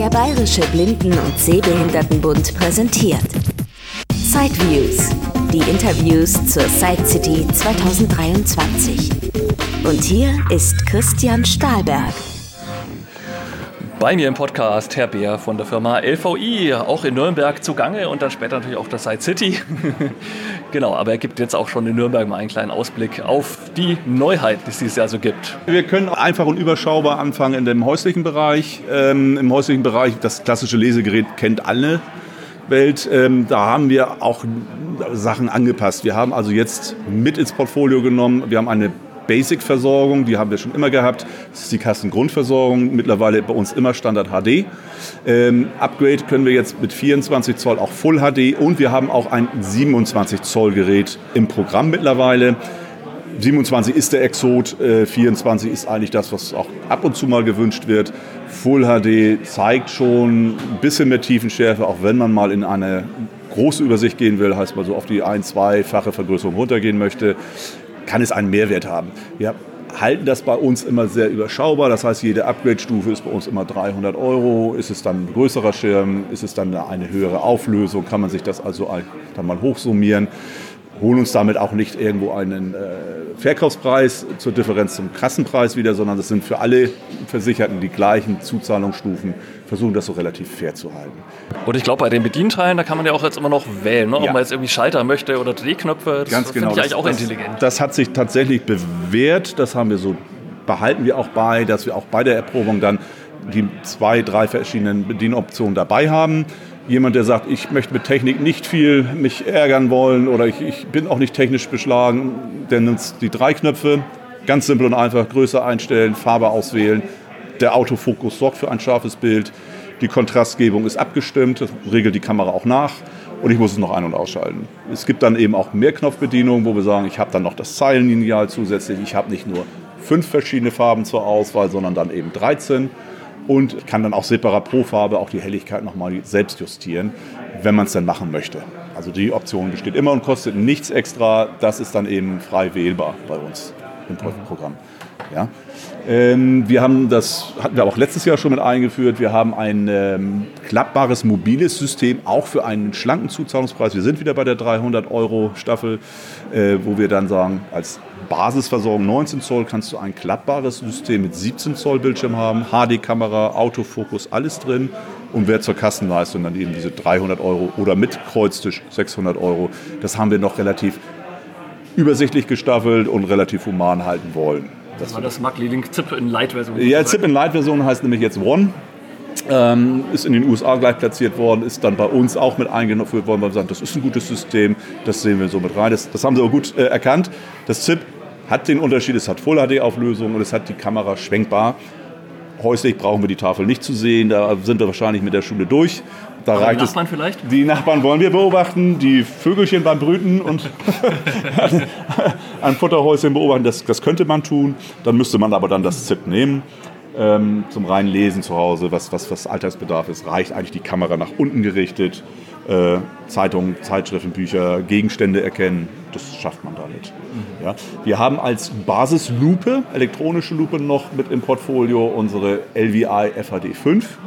Der Bayerische Blinden- und Sehbehindertenbund präsentiert Sideviews, die Interviews zur Side City 2023. Und hier ist Christian Stahlberg. Bei mir im Podcast Herr Beer von der Firma LVI, auch in Nürnberg zugange und dann später natürlich auch der Side City. genau, aber er gibt jetzt auch schon in Nürnberg mal einen kleinen Ausblick auf die Neuheit, die es dieses Jahr so gibt. Wir können einfach und überschaubar anfangen in dem häuslichen Bereich. Ähm, Im häuslichen Bereich, das klassische Lesegerät kennt alle. Welt, ähm, da haben wir auch Sachen angepasst. Wir haben also jetzt mit ins Portfolio genommen, wir haben eine Basic-Versorgung, die haben wir schon immer gehabt. Das ist die Kassengrundversorgung, mittlerweile bei uns immer Standard HD. Ähm, Upgrade können wir jetzt mit 24 Zoll auch Full HD und wir haben auch ein 27 Zoll Gerät im Programm mittlerweile. 27 ist der Exot, äh, 24 ist eigentlich das, was auch ab und zu mal gewünscht wird. Full HD zeigt schon ein bisschen mehr Tiefenschärfe, auch wenn man mal in eine große Übersicht gehen will, heißt mal so auf die ein-, zweifache Vergrößerung runtergehen möchte kann es einen Mehrwert haben. Wir halten das bei uns immer sehr überschaubar. Das heißt, jede Upgrade-Stufe ist bei uns immer 300 Euro. Ist es dann ein größerer Schirm? Ist es dann eine höhere Auflösung? Kann man sich das also dann mal hochsummieren? Holen uns damit auch nicht irgendwo einen äh, Verkaufspreis zur Differenz zum Kassenpreis wieder, sondern das sind für alle Versicherten die gleichen Zuzahlungsstufen versuchen das so relativ fair zu halten. Und ich glaube, bei den Bedienteilen, da kann man ja auch jetzt immer noch wählen, ne? ob Ja. man jetzt irgendwie Schalter möchte oder Drehknöpfe. Das Ganz finde genau. ich eigentlich das, auch das, intelligent. Das hat sich tatsächlich bewährt. Das haben wir so, behalten wir auch bei, dass wir auch bei der Erprobung dann die zwei, drei verschiedenen Bedienoptionen dabei haben. Jemand, der sagt, ich möchte mit Technik nicht viel mich ärgern wollen oder ich, ich bin auch nicht technisch beschlagen, der nimmt die drei Knöpfe, ganz simpel und einfach, Größe einstellen, Farbe auswählen. Der Autofokus sorgt für ein scharfes Bild. Die Kontrastgebung ist abgestimmt, das regelt die Kamera auch nach und ich muss es noch ein- und ausschalten. Es gibt dann eben auch Mehrknopfbedienungen, wo wir sagen, ich habe dann noch das Zeilenlineal zusätzlich. Ich habe nicht nur fünf verschiedene Farben zur Auswahl, sondern dann eben 13 und kann dann auch separat pro Farbe auch die Helligkeit nochmal selbst justieren, wenn man es dann machen möchte. Also die Option besteht immer und kostet nichts extra. Das ist dann eben frei wählbar bei uns im Programm. Ja. Ähm, wir haben das, hatten wir auch letztes Jahr schon mit eingeführt. Wir haben ein ähm, klappbares mobiles System, auch für einen schlanken Zuzahlungspreis. Wir sind wieder bei der 300 Euro Staffel, äh, wo wir dann sagen, als Basisversorgung 19 Zoll kannst du ein klappbares System mit 17 Zoll Bildschirm haben, HD-Kamera, Autofokus, alles drin. Und wer zur Kassenleistung dann eben diese 300 Euro oder mit Kreuztisch 600 Euro, das haben wir noch relativ übersichtlich gestaffelt und relativ human halten wollen. Das war das Magli-Link ZIP in Light-Version. Ja, ZIP in Light-Version heißt nämlich jetzt One. Ähm, ist in den USA gleich platziert worden, ist dann bei uns auch mit eingeführt worden, weil wir sagen, das ist ein gutes System, das sehen wir so mit rein. Das, das haben sie aber gut äh, erkannt. Das ZIP hat den Unterschied, es hat Full-HD-Auflösung und es hat die Kamera schwenkbar. Häuslich brauchen wir die Tafel nicht zu sehen, da sind wir wahrscheinlich mit der Schule durch. Da Aber die reicht es- Nachbarn vielleicht? Die Nachbarn wollen wir beobachten, die Vögelchen beim Brüten und ein Futterhäuschen beobachten, das, das könnte man tun. Dann müsste man aber dann das ZIP nehmen. Ähm, zum reinen Lesen zu Hause, was, was, was Alltagsbedarf ist, reicht eigentlich die Kamera nach unten gerichtet. Äh, Zeitungen, Zeitschriften, Bücher, Gegenstände erkennen, das schafft man damit. Ja. Wir haben als Basislupe, elektronische Lupe noch mit im Portfolio unsere LVI FHD 5.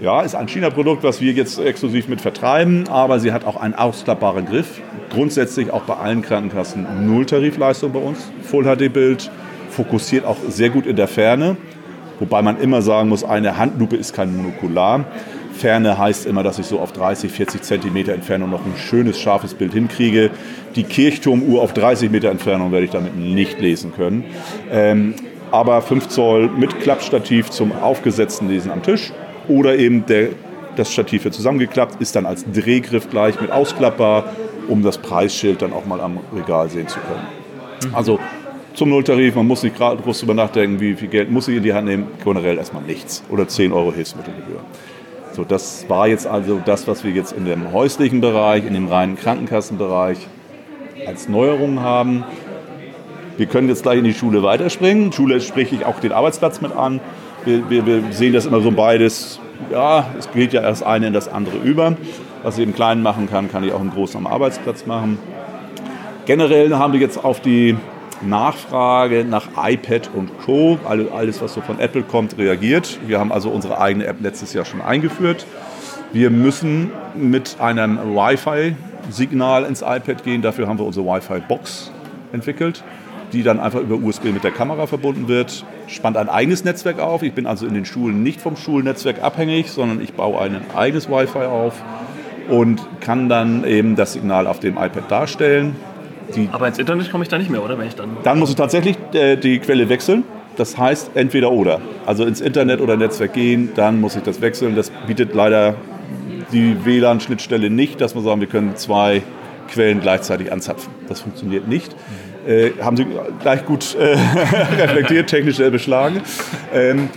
Ja, ist ein China-Produkt, was wir jetzt exklusiv mit vertreiben, aber sie hat auch einen ausklappbaren Griff. Grundsätzlich auch bei allen Krankenkassen Null-Tarifleistung bei uns. Full-HD-Bild, fokussiert auch sehr gut in der Ferne. Wobei man immer sagen muss, eine Handlupe ist kein Monokular. Ferne heißt immer, dass ich so auf 30, 40 Zentimeter Entfernung noch ein schönes, scharfes Bild hinkriege. Die Kirchturmuhr auf 30 Meter Entfernung werde ich damit nicht lesen können. Ähm, aber 5 Zoll mit Klappstativ zum aufgesetzten Lesen am Tisch oder eben der, das Stativ wird zusammengeklappt, ist dann als Drehgriff gleich mit ausklappbar, um das Preisschild dann auch mal am Regal sehen zu können. Also zum Nulltarif, man muss nicht gerade groß drüber nachdenken, wie viel Geld muss ich in die Hand nehmen, generell erstmal nichts oder 10 Euro Hilfsmittelgebühr. So, das war jetzt also das, was wir jetzt in dem häuslichen Bereich, in dem reinen Krankenkassenbereich als Neuerung haben. Wir können jetzt gleich in die Schule weiterspringen. Schule spreche ich auch den Arbeitsplatz mit an. Wir, wir, wir sehen das immer so beides. Ja, es geht ja erst eine in das andere über. Was ich im Kleinen machen kann, kann ich auch im Großen am Arbeitsplatz machen. Generell haben wir jetzt auf die Nachfrage nach iPad und Co., alles was so von Apple kommt, reagiert. Wir haben also unsere eigene App letztes Jahr schon eingeführt. Wir müssen mit einem Wi-Fi-Signal ins iPad gehen. Dafür haben wir unsere Wi-Fi-Box entwickelt, die dann einfach über USB mit der Kamera verbunden wird. Spannt ein eigenes Netzwerk auf. Ich bin also in den Schulen nicht vom Schulnetzwerk abhängig, sondern ich baue ein eigenes Wi-Fi auf und kann dann eben das Signal auf dem iPad darstellen. Die Aber ins Internet komme ich da nicht mehr, oder? Wenn ich dann, dann muss ich tatsächlich äh, die Quelle wechseln. Das heißt entweder oder. Also ins Internet oder Netzwerk gehen, dann muss ich das wechseln. Das bietet leider die WLAN-Schnittstelle nicht, dass wir sagen, wir können zwei Quellen gleichzeitig anzapfen. Das funktioniert nicht. Äh, haben Sie gleich gut äh, reflektiert, technisch sehr beschlagen. Ähm,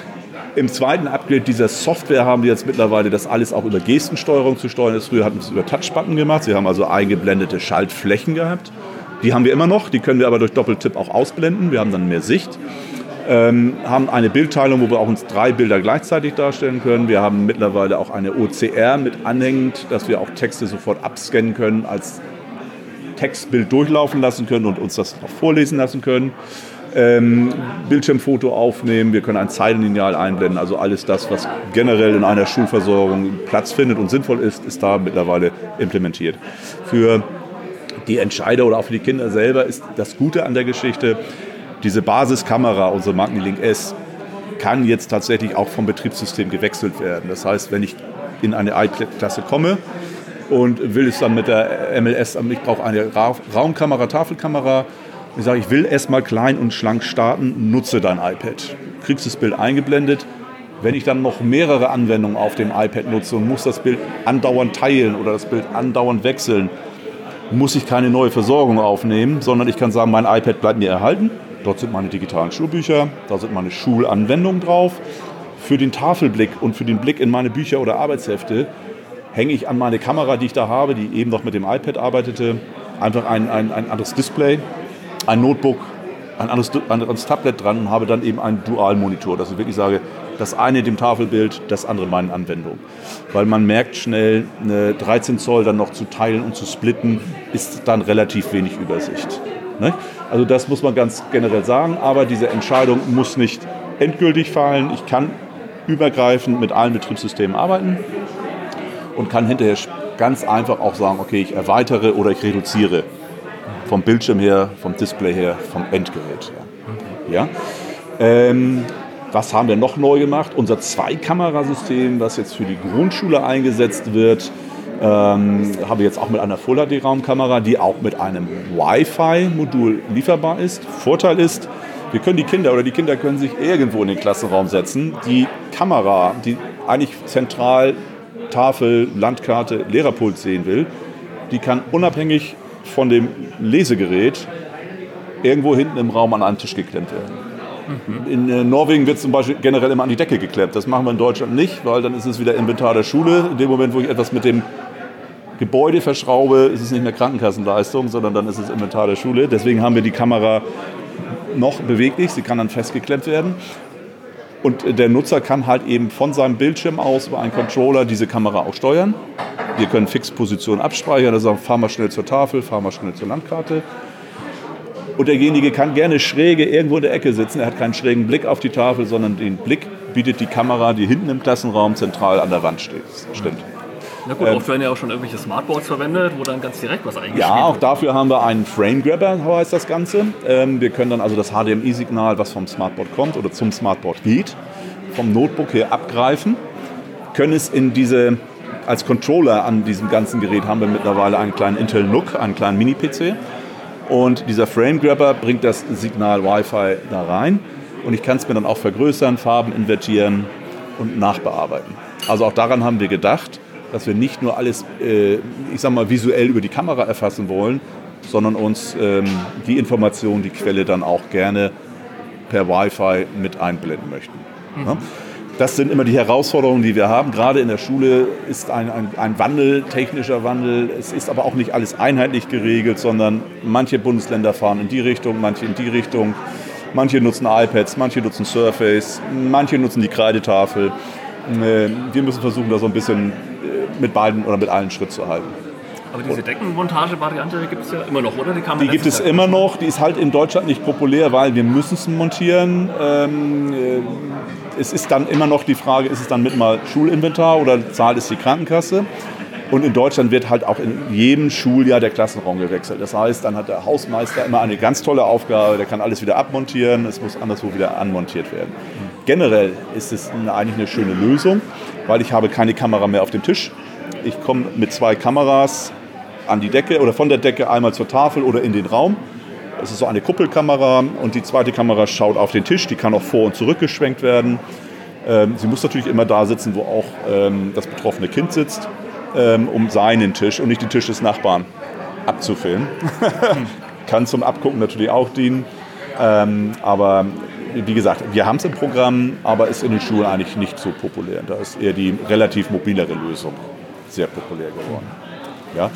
Im zweiten Upgrade dieser Software haben wir jetzt mittlerweile das alles auch über Gestensteuerung zu steuern. Das früher hatten wir es über Touchbutton gemacht. Sie haben also eingeblendete Schaltflächen gehabt. Die haben wir immer noch, die können wir aber durch Doppeltipp auch ausblenden. Wir haben dann mehr Sicht. Ähm, haben eine Bildteilung, wo wir auch uns drei Bilder gleichzeitig darstellen können. Wir haben mittlerweile auch eine OCR mit anhängend, dass wir auch Texte sofort abscannen können, als Textbild durchlaufen lassen können und uns das auch vorlesen lassen können. Ähm, Bildschirmfoto aufnehmen, wir können ein Zeilenlineal einblenden, also alles das, was generell in einer Schulversorgung Platz findet und sinnvoll ist, ist da mittlerweile implementiert. Für die Entscheider oder auch für die Kinder selber ist das Gute an der Geschichte, diese Basiskamera, unsere Magnilink S, kann jetzt tatsächlich auch vom Betriebssystem gewechselt werden. Das heißt, wenn ich in eine iPad-Klasse komme und will es dann mit der MLS, ich brauche eine Raumkamera, Tafelkamera, ich sage, ich will erstmal klein und schlank starten, nutze dein iPad. Kriegst das Bild eingeblendet. Wenn ich dann noch mehrere Anwendungen auf dem iPad nutze und muss das Bild andauernd teilen oder das Bild andauernd wechseln, muss ich keine neue Versorgung aufnehmen, sondern ich kann sagen, mein iPad bleibt mir erhalten. Dort sind meine digitalen Schulbücher, da sind meine Schulanwendungen drauf. Für den Tafelblick und für den Blick in meine Bücher oder Arbeitshefte hänge ich an meine Kamera, die ich da habe, die eben noch mit dem iPad arbeitete, einfach ein, ein, ein anderes Display, ein Notebook, ein anderes, anderes Tablet dran und habe dann eben einen Dualmonitor, dass ich wirklich sage, das eine dem Tafelbild, das andere meinen Anwendungen. Weil man merkt schnell, eine 13 Zoll dann noch zu teilen und zu splitten, ist dann relativ wenig Übersicht. Ne? Also das muss man ganz generell sagen, aber diese Entscheidung muss nicht endgültig fallen. Ich kann übergreifend mit allen Betriebssystemen arbeiten und kann hinterher ganz einfach auch sagen, okay, ich erweitere oder ich reduziere vom Bildschirm her, vom Display her, vom Endgerät her. Ja? Ähm, was haben wir noch neu gemacht? Unser Zweikamerasystem, was jetzt für die Grundschule eingesetzt wird, ähm, haben wir jetzt auch mit einer Full HD Raumkamera, die auch mit einem Wi-Fi-Modul lieferbar ist. Vorteil ist, wir können die Kinder oder die Kinder können sich irgendwo in den Klassenraum setzen. Die Kamera, die eigentlich zentral Tafel, Landkarte, Lehrerpult sehen will, die kann unabhängig von dem Lesegerät irgendwo hinten im Raum an einen Tisch geklemmt werden. Mhm. In äh, Norwegen wird zum Beispiel generell immer an die Decke geklemmt. Das machen wir in Deutschland nicht, weil dann ist es wieder Inventar der Schule. In dem Moment, wo ich etwas mit dem Gebäude verschraube, ist es nicht mehr Krankenkassenleistung, sondern dann ist es Inventar der Schule. Deswegen haben wir die Kamera noch beweglich, sie kann dann festgeklemmt werden. Und der Nutzer kann halt eben von seinem Bildschirm aus über einen Controller diese Kamera auch steuern. Wir können Fixpositionen abspeichern, also fahr mal schnell zur Tafel, fahr mal schnell zur Landkarte. Und derjenige kann gerne schräge irgendwo in der Ecke sitzen. Er hat keinen schrägen Blick auf die Tafel, sondern den Blick bietet die Kamera, die hinten im Klassenraum zentral an der Wand steht. Stimmt. Na gut, ähm, oft werden ja auch schon irgendwelche Smartboards verwendet, wo dann ganz direkt was eingespielt Ja, auch dafür haben wir einen Frame Grabber, heißt das Ganze. Ähm, wir können dann also das HDMI-Signal, was vom Smartboard kommt oder zum Smartboard geht, vom Notebook her abgreifen, können es in diese, als Controller an diesem ganzen Gerät haben wir mittlerweile einen kleinen Intel NUC, einen kleinen Mini-PC. Und dieser Frame Grabber bringt das Signal Wi-Fi da rein. Und ich kann es mir dann auch vergrößern, Farben invertieren und nachbearbeiten. Also auch daran haben wir gedacht dass wir nicht nur alles, äh, ich sag mal, visuell über die Kamera erfassen wollen, sondern uns ähm, die Information, die Quelle dann auch gerne per Wi-Fi mit einblenden möchten. Mhm. Ja? Das sind immer die Herausforderungen, die wir haben. Gerade in der Schule ist ein, ein, ein, Wandel, technischer Wandel. Es ist aber auch nicht alles einheitlich geregelt, sondern manche Bundesländer fahren in die Richtung, manche in die Richtung. Manche nutzen iPads, manche nutzen Surface, manche nutzen die Kreidetafel. Äh, wir müssen versuchen, da so ein bisschen mit beiden oder mit allen Schritt zu halten. Aber diese Deckenmontage-Variante gibt es ja immer noch, oder? Die, die gibt es immer noch. Die ist halt in Deutschland nicht populär, weil wir müssen es montieren. Ähm, äh, es ist dann immer noch die Frage, ist es dann mit mal Schulinventar oder zahlt es die Krankenkasse? Und in Deutschland wird halt auch in jedem Schuljahr der Klassenraum gewechselt. Das heißt, dann hat der Hausmeister immer eine ganz tolle Aufgabe, der kann alles wieder abmontieren, es muss anderswo wieder anmontiert werden. Generell ist es eigentlich eine schöne Lösung, weil ich habe keine Kamera mehr auf dem Tisch. Ich komme mit zwei Kameras an die Decke oder von der Decke einmal zur Tafel oder in den Raum. Es ist so eine Kuppelkamera und die zweite Kamera schaut auf den Tisch, die kann auch vor und zurück geschwenkt werden. Ähm, sie muss natürlich immer da sitzen, wo auch ähm, das betroffene Kind sitzt ähm, um seinen Tisch und nicht den Tisch des Nachbarn abzufilmen. Kann zum Abgucken natürlich auch dienen. Aber wie gesagt, wir haben es im Programm, aber ist in den Schulen eigentlich nicht so populär. Da ist eher die relativ mobilere Lösung sehr populär geworden. Ja.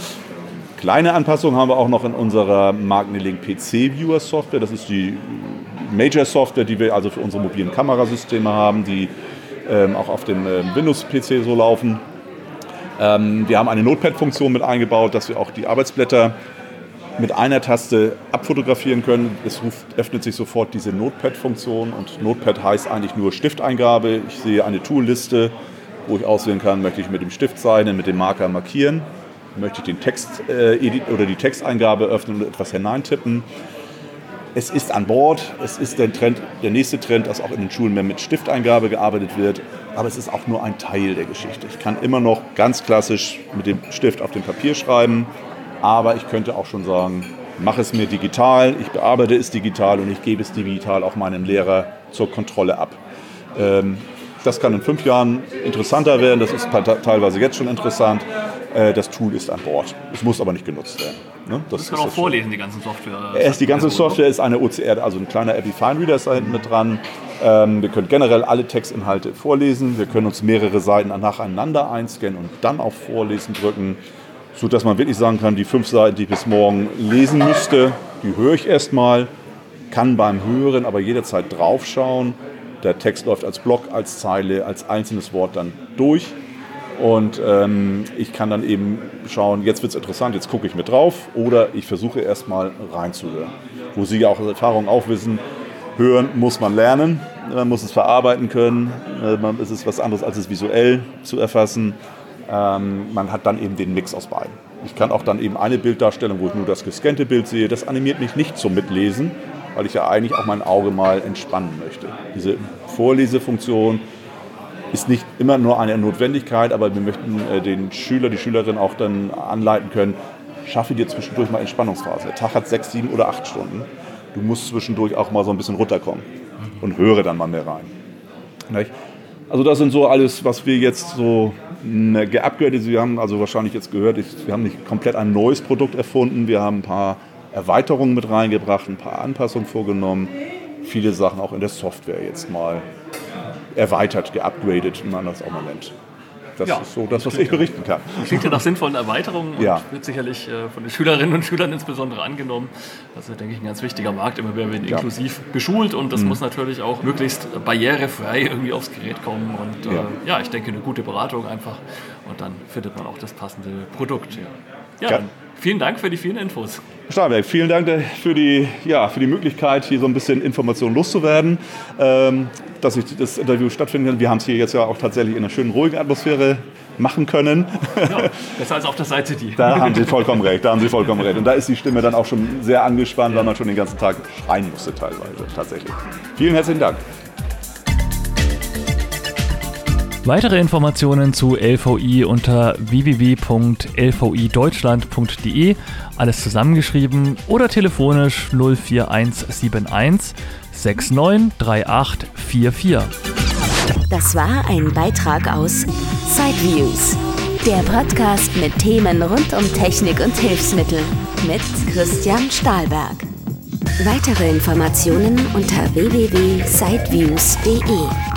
Kleine Anpassungen haben wir auch noch in unserer Magnetlink PC Viewer Software. Das ist die Major Software, die wir also für unsere mobilen Kamerasysteme haben, die ähm, auch auf dem äh, Windows PC so laufen. Ähm, wir haben eine Notepad-Funktion mit eingebaut, dass wir auch die Arbeitsblätter mit einer Taste abfotografieren können. Es ruft, öffnet sich sofort diese Notepad-Funktion und Notepad heißt eigentlich nur Stifteingabe. Ich sehe eine Toolliste, wo ich auswählen kann, möchte ich mit dem Stift zeichnen, mit dem Marker markieren, möchte ich den Text äh, oder die Texteingabe öffnen und etwas hineintippen. Es ist an Bord, es ist der, Trend, der nächste Trend, dass auch in den Schulen mehr mit Stifteingabe gearbeitet wird aber es ist auch nur ein Teil der Geschichte. Ich kann immer noch ganz klassisch mit dem Stift auf dem Papier schreiben, aber ich könnte auch schon sagen, mach es mir digital, ich bearbeite es digital und ich gebe es digital auch meinem Lehrer zur Kontrolle ab. Ähm, das kann in fünf Jahren interessanter werden, das ist teilweise jetzt schon interessant. Äh, das Tool ist an Bord. Es muss aber nicht genutzt werden. Ne? Das, das kann auch vorlesen, die ganze Software. Die ganze Software ist eine OCR, also ein kleiner Epifine Reader ist da hinten mit dran. Ähm, wir können generell alle Textinhalte vorlesen. Wir können uns mehrere Seiten nacheinander einscannen und dann auf Vorlesen drücken, sodass man wirklich sagen kann, die fünf Seiten, die ich bis morgen lesen müsste, die höre ich erstmal, kann beim Hören aber jederzeit draufschauen. Der Text läuft als Block, als Zeile, als einzelnes Wort dann durch. Und ähm, ich kann dann eben schauen, jetzt wird es interessant, jetzt gucke ich mit drauf oder ich versuche erstmal reinzuhören. Wo Sie ja auch aus Erfahrung auch wissen, Hören muss man lernen, man muss es verarbeiten können, äh, es ist was anderes als es visuell zu erfassen. Ähm, man hat dann eben den Mix aus beiden. Ich kann auch dann eben eine Bilddarstellung, wo ich nur das gescannte Bild sehe, das animiert mich nicht zum Mitlesen, weil ich ja eigentlich auch mein Auge mal entspannen möchte. Diese Vorlesefunktion ist nicht immer nur eine Notwendigkeit, aber wir möchten äh, den Schüler, die Schülerin auch dann anleiten können, schaffe dir zwischendurch mal Entspannungsphase. Der Tag hat sechs, sieben oder acht Stunden du musst zwischendurch auch mal so ein bisschen runterkommen und höre dann mal mehr rein. Also das sind so alles, was wir jetzt so geupgradet, wir haben also wahrscheinlich jetzt gehört, wir haben nicht komplett ein neues Produkt erfunden, wir haben ein paar Erweiterungen mit reingebracht, ein paar Anpassungen vorgenommen, viele Sachen auch in der Software jetzt mal erweitert, geupgradet, wie man das auch mal nennt. Das ja, ist so das, was ich berichten kann. Klingt ja nach sinnvollen Erweiterungen und ja. wird sicherlich äh, von den Schülerinnen und Schülern insbesondere angenommen. Das ist, denke ich, ein ganz wichtiger Markt. Immer werden wir ja. inklusiv beschult und das mhm. muss natürlich auch möglichst barrierefrei irgendwie aufs Gerät kommen. Und äh, ja. ich denke, eine gute Beratung einfach und dann findet man auch das passende Produkt. Ja, ja vielen Dank für die vielen Infos. Starberg, vielen Dank für die, ja, für die Möglichkeit, hier so ein bisschen Informationen loszuwerden. Ähm, dass ich das Interview stattfinden kann. Wir haben es hier jetzt ja auch tatsächlich in einer schönen, ruhigen Atmosphäre machen können. Ja, besser als auf der Seite die. Da haben Sie vollkommen recht, da haben Sie vollkommen recht. Und da ist die Stimme dann auch schon sehr angespannt, ja. weil man schon den ganzen Tag schreien musste teilweise, tatsächlich. Vielen herzlichen Dank. Weitere Informationen zu LVI unter www.lvideutschland.de, alles zusammengeschrieben oder telefonisch 04171 693844. Das war ein Beitrag aus Sideviews, der Podcast mit Themen rund um Technik und Hilfsmittel mit Christian Stahlberg. Weitere Informationen unter www.sideviews.de.